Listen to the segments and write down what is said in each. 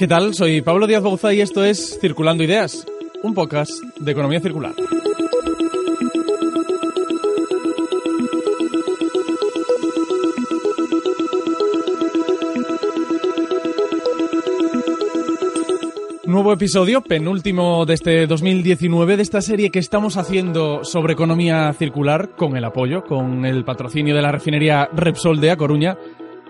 ¿Qué tal? Soy Pablo Díaz Bauza y esto es Circulando Ideas, un podcast de economía circular. Nuevo episodio, penúltimo de este 2019, de esta serie que estamos haciendo sobre economía circular con el apoyo, con el patrocinio de la refinería Repsol de A Coruña.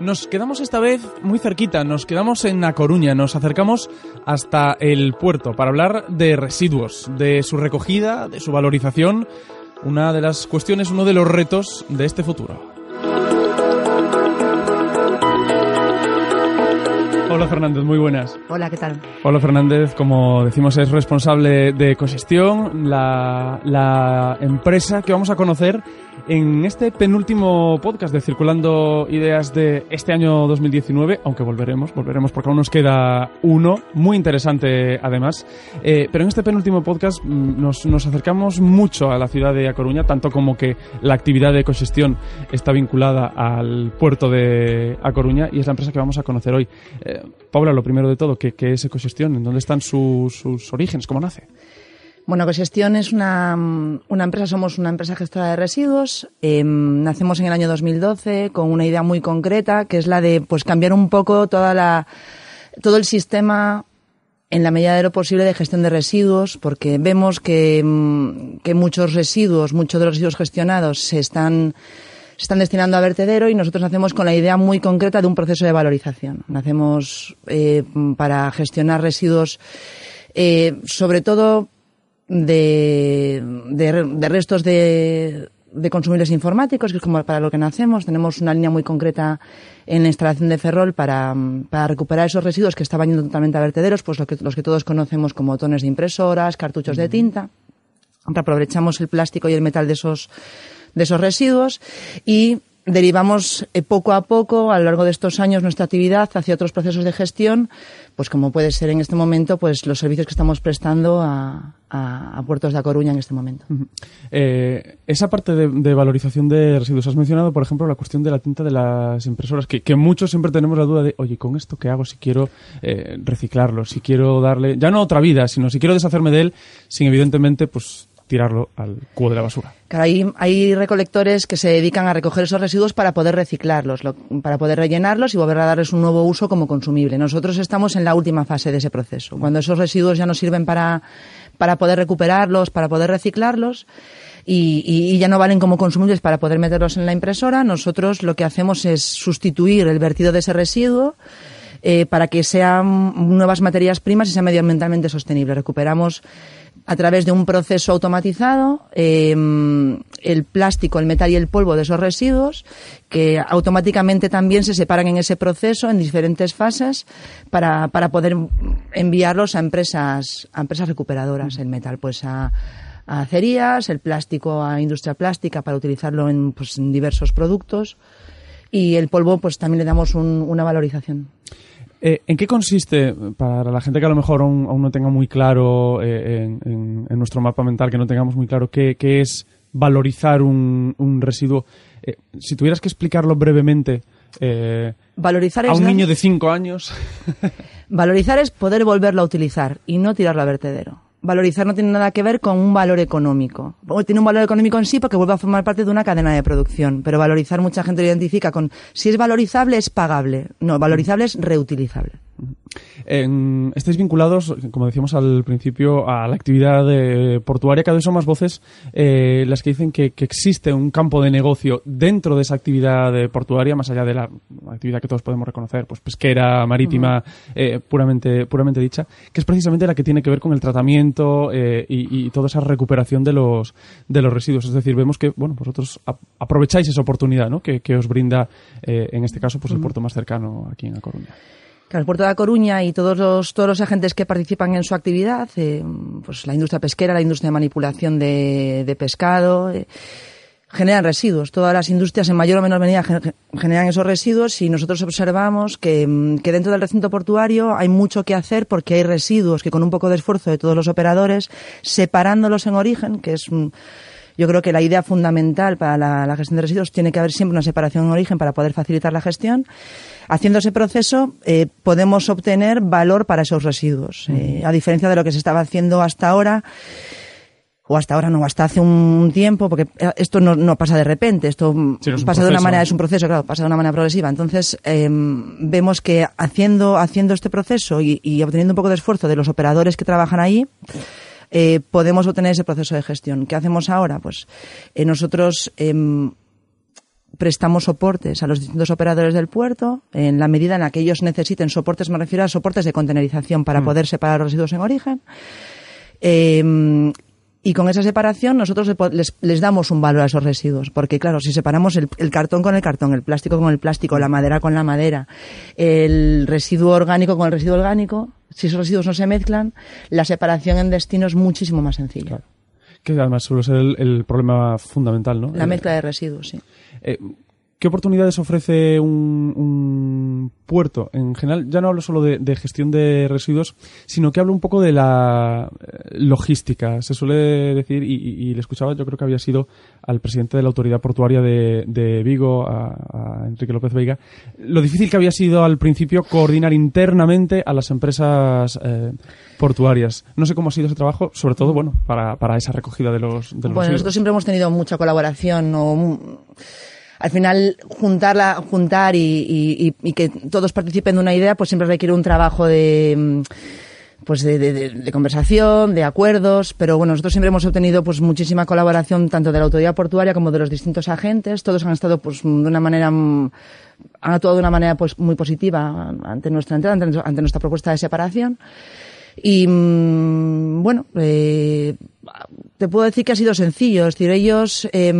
Nos quedamos esta vez muy cerquita, nos quedamos en A Coruña, nos acercamos hasta el puerto para hablar de residuos, de su recogida, de su valorización, una de las cuestiones, uno de los retos de este futuro. Hola Fernández, muy buenas. Hola, ¿qué tal? Hola Fernández, como decimos, es responsable de ecogestión, la, la empresa que vamos a conocer en este penúltimo podcast de Circulando Ideas de este año 2019, aunque volveremos, volveremos porque aún nos queda uno, muy interesante además, eh, pero en este penúltimo podcast mm, nos, nos, acercamos mucho a la ciudad de A Coruña, tanto como que la actividad de ecogestión está vinculada al puerto de A Coruña y es la empresa que vamos a conocer hoy. Eh, Paula, lo primero de todo, ¿qué, es ecogestión? ¿En dónde están sus, sus orígenes? ¿Cómo nace? Bueno, Ecogestión es una, una, empresa, somos una empresa gestora de residuos. Eh, nacemos en el año 2012 con una idea muy concreta, que es la de pues cambiar un poco toda la, todo el sistema en la medida de lo posible de gestión de residuos, porque vemos que, que muchos residuos, muchos de los residuos gestionados se están se están destinando a vertedero y nosotros nacemos con la idea muy concreta de un proceso de valorización. Nacemos eh, para gestionar residuos, eh, sobre todo de, de, restos de, de, consumibles informáticos, que es como para lo que nacemos. Tenemos una línea muy concreta en la instalación de Ferrol para, para recuperar esos residuos que estaban yendo totalmente a vertederos, pues lo que, los que todos conocemos como tones de impresoras, cartuchos de tinta. Aprovechamos el plástico y el metal de esos, de esos residuos y derivamos eh, poco a poco a lo largo de estos años nuestra actividad hacia otros procesos de gestión, pues como puede ser en este momento, pues los servicios que estamos prestando a, a, puertos de A Coruña en este momento. Eh, esa parte de, de, valorización de residuos, has mencionado, por ejemplo, la cuestión de la tinta de las impresoras, que, que muchos siempre tenemos la duda de, oye, ¿con esto qué hago si quiero eh, reciclarlo? Si quiero darle, ya no otra vida, sino si quiero deshacerme de él, sin evidentemente, pues tirarlo al cubo de la basura. Claro, hay, recolectores que se dedican a recoger esos residuos para poder reciclarlos, lo, para poder rellenarlos y volver a darles un nuevo uso como consumible. Nosotros estamos en la última fase de ese proceso. Cuando esos residuos ya no sirven para, para poder recuperarlos, para poder reciclarlos, y, ya no valen como consumibles para poder meterlos en la impresora, nosotros lo que hacemos es sustituir el vertido de ese residuo eh, para que sean nuevas materias primas y sea medioambientalmente sostenible. Recuperamos a través de un proceso automatizado eh, el plástico, el metal y el polvo de esos residuos que automáticamente también se separan en ese proceso en diferentes fases para, para poder enviarlos a empresas, a empresas recuperadoras. El metal pues a, a acerías, el plástico a industria plástica para utilizarlo en, pues, en diversos productos y el polvo pues también le damos un, una valorización. Eh, ¿En qué consiste, para la gente que a lo mejor aún, aún no tenga muy claro eh, en, en, en, nuestro mapa mental, que no tengamos muy claro qué, qué es valorizar un, un residuo? Eh, si tuvieras que explicarlo brevemente eh, valorizar a un niño de 5 años. valorizar es poder volverlo a utilizar y no tirarlo a vertedero valorizar no tiene nada que ver con un valor económico. Tiene un valor económico en sí porque vuelve a formar parte de una cadena de producción, pero valorizar mucha gente lo identifica con si es valorizable es pagable. No, valorizable es reutilizable. En, estáis vinculados, como decíamos al principio, a la actividad de portuaria. Cada vez son más voces eh, las que dicen que, que, existe un campo de negocio dentro de esa actividad de portuaria, más allá de la actividad que todos podemos reconocer, pues pesquera, marítima, uh -huh. eh, puramente, puramente dicha, que es precisamente la que tiene que ver con el tratamiento eh, y, y, toda esa recuperación de los, de los residuos. Es decir, vemos que bueno, vosotros aprovecháis esa oportunidad ¿no? que, que, os brinda, eh, en este caso, pues el puerto más cercano aquí en La Coruña. Claro, el puerto de La Coruña y todos los, todos los agentes que participan en su actividad, eh, pues la industria pesquera, la industria de manipulación de, de pescado, eh, generan residuos. Todas las industrias en mayor o menor medida generan esos residuos y nosotros observamos que, que, dentro del recinto portuario hay mucho que hacer porque hay residuos que con un poco de esfuerzo de todos los operadores, separándolos en origen, que es Yo creo que la idea fundamental para la, gestión de residuos tiene que haber siempre una separación en origen para poder facilitar la gestión. Haciendo ese proceso eh, podemos obtener valor para esos residuos. Eh, a diferencia de lo que se estaba haciendo hasta ahora, o hasta ahora no, hasta hace un tiempo, porque esto no, pasa de repente, esto pasa de una manera, es un proceso, claro, pasa de una manera progresiva. Entonces, em, vemos que haciendo, haciendo este proceso y, obteniendo un poco de esfuerzo de los operadores que trabajan ahí, eh, podemos obtener ese proceso de gestión. ¿Qué hacemos ahora? Pues eh, nosotros em, prestamos soportes a los distintos operadores del puerto en la medida en la que ellos necesiten soportes, me refiero a soportes de contenerización para mm. poder separar los residuos en origen. Eh, y con esa separación nosotros les, damos un valor a esos residuos, porque claro, si separamos el, cartón con el cartón, el plástico con el plástico, la madera con la madera, el residuo orgánico con el residuo orgánico, si esos residuos no se mezclan, la separación en destino es muchísimo más sencilla. Que además suele ser el, problema fundamental, ¿no? La mezcla de residuos, sí. Eh, ¿Qué oportunidades ofrece un, puerto? En general, ya no hablo solo de, gestión de residuos, sino que hablo un poco de la eh, logística. Se suele decir, y, le escuchaba, yo creo que había sido al presidente de la autoridad portuaria de, Vigo, a, Enrique López Veiga, lo difícil que había sido al principio coordinar internamente a las empresas eh, portuarias. No sé cómo ha sido ese trabajo, sobre todo, bueno, para, para esa recogida de los, de los Bueno, nosotros siempre hemos tenido mucha colaboración o al final juntarla, juntar y, que todos participen de una idea, pues siempre requiere un trabajo de mm, pues de, conversación, de acuerdos, pero bueno, nosotros siempre hemos obtenido pues muchísima colaboración tanto de la autoridad portuaria como de los distintos agentes, todos han estado pues de una manera mm, han actuado de una manera pues muy positiva ante nuestra entrada, ante, nuestra propuesta de separación. Y mm, bueno, eh, te puedo decir que ha sido sencillo. Es decir, ellos eh,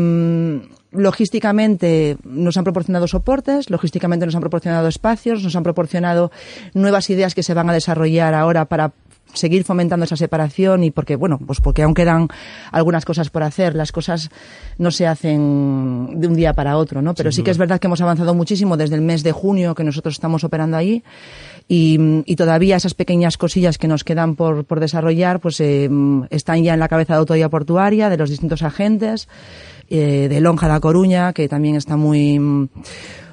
logísticamente nos han proporcionado soportes, logísticamente nos han proporcionado espacios, nos han proporcionado nuevas ideas que se van a desarrollar ahora para seguir fomentando esa separación y porque, bueno, pues porque aún quedan algunas cosas por hacer, las cosas no se hacen de un día para otro, ¿no? Pero sí que es verdad que hemos avanzado muchísimo desde el mes de junio que nosotros estamos operando allí y, todavía esas pequeñas cosillas que nos quedan por, por desarrollar, pues eh, están ya en la cabeza de autoridad portuaria, de los distintos agentes eh, de Lonja La Coruña, que también está muy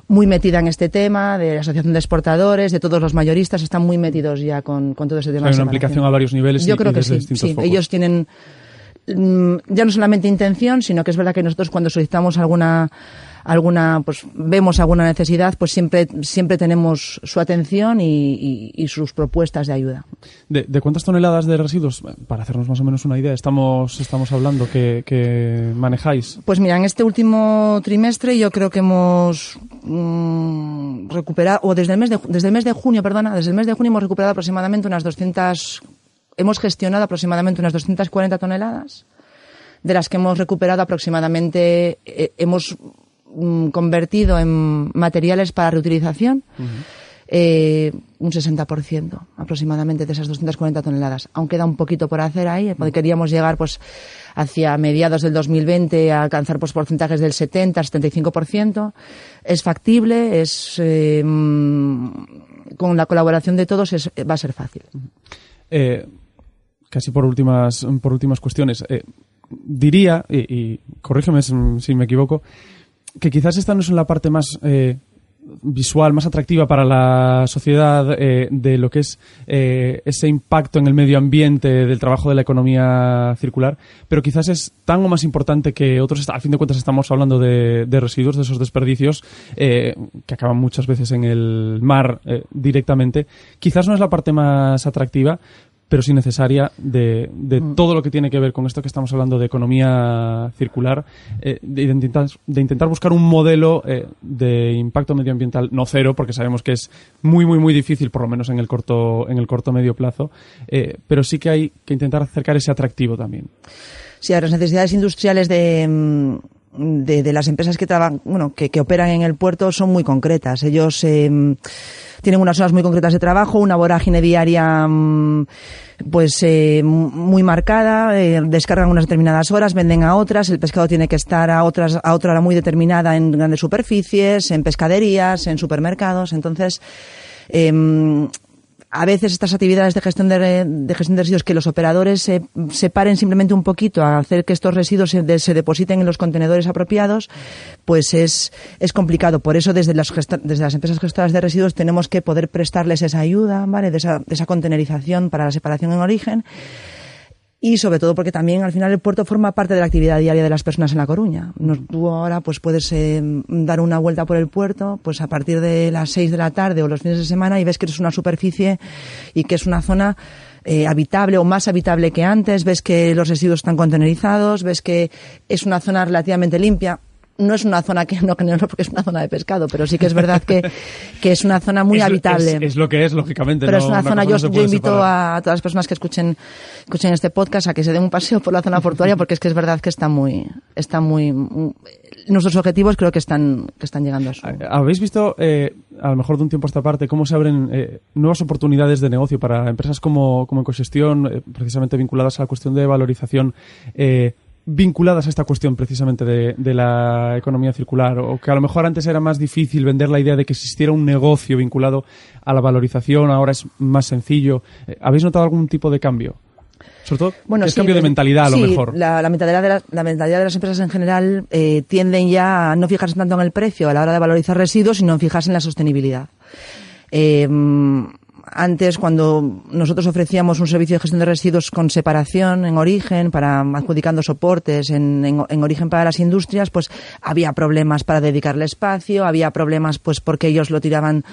muy metida en este tema, de la Asociación de Exportadores, de todos los mayoristas, están muy metidos ya con, con todo ese tema. Hay una aplicación a varios niveles. Yo creo que sí, sí. Ellos tienen mm, ya no solamente intención, sino que es verdad que nosotros cuando solicitamos alguna alguna, pues vemos alguna necesidad, pues siempre, siempre tenemos su atención y, sus propuestas de ayuda. ¿De, cuántas toneladas de residuos, para hacernos más o menos una idea, estamos, estamos hablando que, manejáis? Pues mira, en este último trimestre yo creo que hemos mm, recuperado, o desde el mes de, desde el mes de junio, perdona, desde el mes de junio hemos recuperado aproximadamente unas 200, hemos gestionado aproximadamente unas 240 toneladas de las que hemos recuperado aproximadamente, eh, hemos convertido en materiales para reutilización. Eh, un 60% aproximadamente de esas 240 toneladas. Aún queda un poquito por hacer ahí. Queríamos llegar pues hacia mediados del 2020 a alcanzar pues porcentajes del 70, 75%. Es factible, es eh, mm, con la colaboración de todos va a ser fácil. Eh, casi por últimas por últimas cuestiones. diría y, y corrígeme si me equivoco que quizás esta no es la parte más eh, visual, más atractiva para la sociedad eh, de lo que es eh, ese impacto en el medio ambiente del trabajo de la economía circular, pero quizás es tan o más importante que otros, a fin de cuentas estamos hablando de, de residuos, de esos desperdicios que acaban muchas veces en el mar directamente, quizás no es la parte más atractiva, pero sí necesaria de, de mm. todo lo que tiene que ver con esto que estamos hablando de economía circular, eh, de, intentar, de intentar buscar un modelo eh, de impacto medioambiental no cero, porque sabemos que es muy, muy, muy difícil, por lo menos en el corto, en el corto medio plazo, eh, pero sí que hay que intentar acercar ese atractivo también. Sí, a las necesidades industriales de, mm, de, de, las empresas que trabajan, bueno, que, que, operan en el puerto son muy concretas. Ellos eh, tienen unas horas muy concretas de trabajo, una vorágine diaria mm, pues eh, muy marcada, eh, descargan unas determinadas horas, venden a otras, el pescado tiene que estar a otras a otra hora muy determinada en grandes superficies, en pescaderías, en supermercados, entonces eh, a veces estas actividades de gestión de, gestión de residuos que los operadores se separen simplemente un poquito a hacer que estos residuos se, se, depositen en los contenedores apropiados, pues es, es complicado. Por eso desde las, desde las empresas gestoras de residuos tenemos que poder prestarles esa ayuda, ¿vale? De esa, de esa contenerización para la separación en origen y sobre todo porque también al final el puerto forma parte de la actividad diaria de las personas en La Coruña. tú ahora pues puedes eh, dar una vuelta por el puerto pues a partir de las 6 de la tarde o los fines de semana y ves que es una superficie y que es una zona eh, habitable o más habitable que antes, ves que los residuos están contenerizados, ves que es una zona relativamente limpia no es una zona que no generó porque es una zona de pescado, pero sí que es verdad que, que es una zona muy habitable. Es, lo que es, lógicamente. Pero es una, zona, yo, yo invito a todas las personas que escuchen, escuchen este podcast a que se den un paseo por la zona portuaria porque es que es verdad que está muy, está muy, nuestros objetivos creo que están, que están llegando a su. ¿Habéis visto, eh, a lo mejor de un tiempo a esta parte, cómo se abren eh, nuevas oportunidades de negocio para empresas como, como Ecosestión, eh, precisamente vinculadas a la cuestión de valorización? Eh, vinculadas a esta cuestión precisamente de, la economía circular o que a lo mejor antes era más difícil vender la idea de que existiera un negocio vinculado a la valorización, ahora es más sencillo. Eh, ¿Habéis notado algún tipo de cambio? Sobre todo, bueno, es cambio de mentalidad a lo mejor. La, la, mentalidad de la, mentalidad de las empresas en general eh, tienden ya a no fijarse tanto en el precio a la hora de valorizar residuos, sino en fijarse en la sostenibilidad. Eh, antes, cuando nosotros ofrecíamos un servicio de gestión de residuos con separación en origen, para adjudicando soportes en, en, origen para las industrias, pues había problemas para dedicarle espacio, había problemas pues porque ellos lo tiraban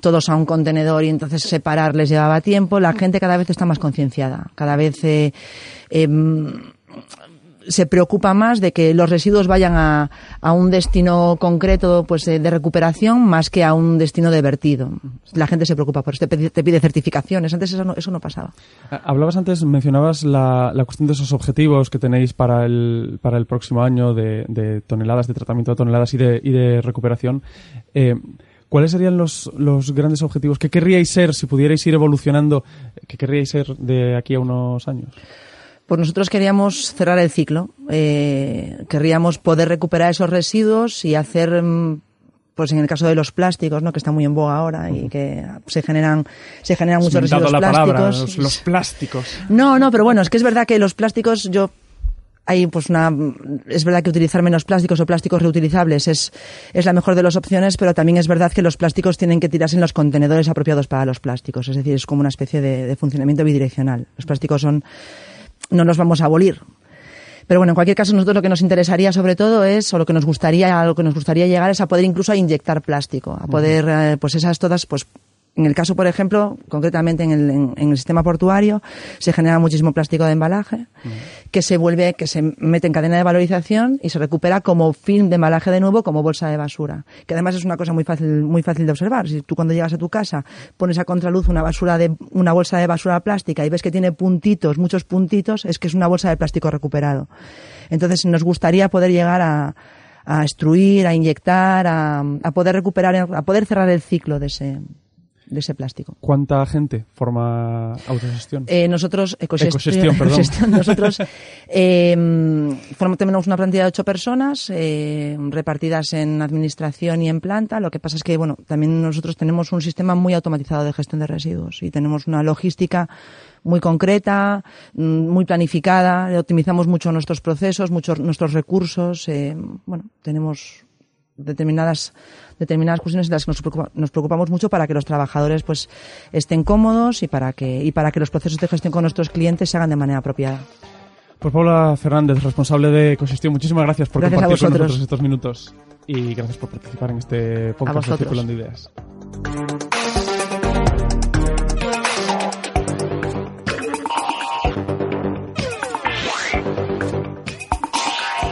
todos a un contenedor y entonces separarles llevaba tiempo. La gente cada vez está más concienciada, cada vez eh, em, se preocupa más de que los residuos vayan a, a un destino concreto pues de, recuperación más que a un destino de vertido. La gente se preocupa por eso, te pide, certificaciones. Antes eso no, eso no pasaba. Hablabas antes, mencionabas la, la, cuestión de esos objetivos que tenéis para el, para el próximo año de, de toneladas, de tratamiento de toneladas y de, y de recuperación. Eh, ¿Cuáles serían los, los, grandes objetivos? ¿Qué querríais ser si pudierais ir evolucionando? ¿Qué querríais ser de aquí a unos años? Pues nosotros queríamos cerrar el ciclo. Eh, querríamos poder recuperar esos residuos y hacer, mm, pues en el caso de los plásticos, ¿no? que está muy en boga ahora y que se generan, se generan muchos residuos la plásticos. Palabra, los, plásticos. No, no, pero bueno, es que es verdad que los plásticos, yo hay pues una es verdad que utilizar menos plásticos o plásticos reutilizables es, es la mejor de las opciones, pero también es verdad que los plásticos tienen que tirarse en los contenedores apropiados para los plásticos, es decir, es como una especie de, de funcionamiento bidireccional. Los plásticos son no nos vamos a abolir. Pero bueno, en cualquier caso, nosotros lo que nos interesaría sobre todo es, o lo que nos gustaría, a lo que nos gustaría llegar es a poder incluso a inyectar plástico, a poder, eh, pues esas todas, pues en el caso, por ejemplo, concretamente en el, en, el sistema portuario, se genera muchísimo plástico de embalaje que se vuelve, que se mete en cadena de valorización y se recupera como film de embalaje de nuevo, como bolsa de basura. Que además es una cosa muy fácil, muy fácil de observar. Si tú cuando llegas a tu casa pones a contraluz una basura de, una bolsa de basura plástica y ves que tiene puntitos, muchos puntitos, es que es una bolsa de plástico recuperado. Entonces nos gustaría poder llegar a, a extruir, a inyectar, a, a poder recuperar, a poder cerrar el ciclo de ese, de ese plástico. ¿Cuánta gente forma autogestión? Eh, nosotros, ecogestión, perdón. nosotros eh, tenemos una plantilla de ocho personas eh, repartidas en administración y en planta. Lo que pasa es que, bueno, también nosotros tenemos un sistema muy automatizado de gestión de residuos y tenemos una logística muy concreta, mm, muy planificada, optimizamos mucho nuestros procesos, muchos nuestros recursos. Eh, bueno, tenemos determinadas determinadas cuestiones en las que nos, preocupamos mucho para que los trabajadores pues estén cómodos y para que y para que los procesos de gestión con nuestros clientes se hagan de manera apropiada. Pues Paula Fernández, responsable de Ecosistema, muchísimas gracias por compartir con nosotros estos minutos y gracias por participar en este podcast de Circulando Ideas.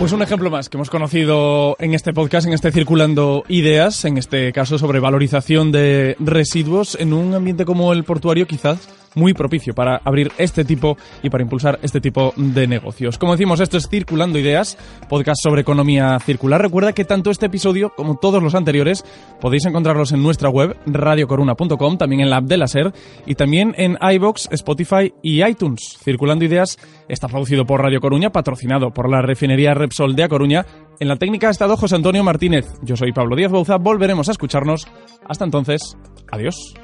Pues un ejemplo más que hemos conocido en este podcast, en este Circulando Ideas, en este caso sobre valorización de residuos en un ambiente como el portuario quizás muy propicio para abrir este tipo y para impulsar este tipo de negocios. Como decimos, esto es Circulando Ideas, podcast sobre economía circular. Recuerda que tanto este episodio como todos los anteriores podéis encontrarlos en nuestra web, radiocoruna.com, también en la app de la SER y también en iBox, Spotify y iTunes. Circulando Ideas está producido por Radio Coruña, patrocinado por la refinería Repsol de A Coruña. En la técnica ha estado José Antonio Martínez. Yo soy Pablo Díaz Bauza. Volveremos a escucharnos. Hasta entonces, adiós.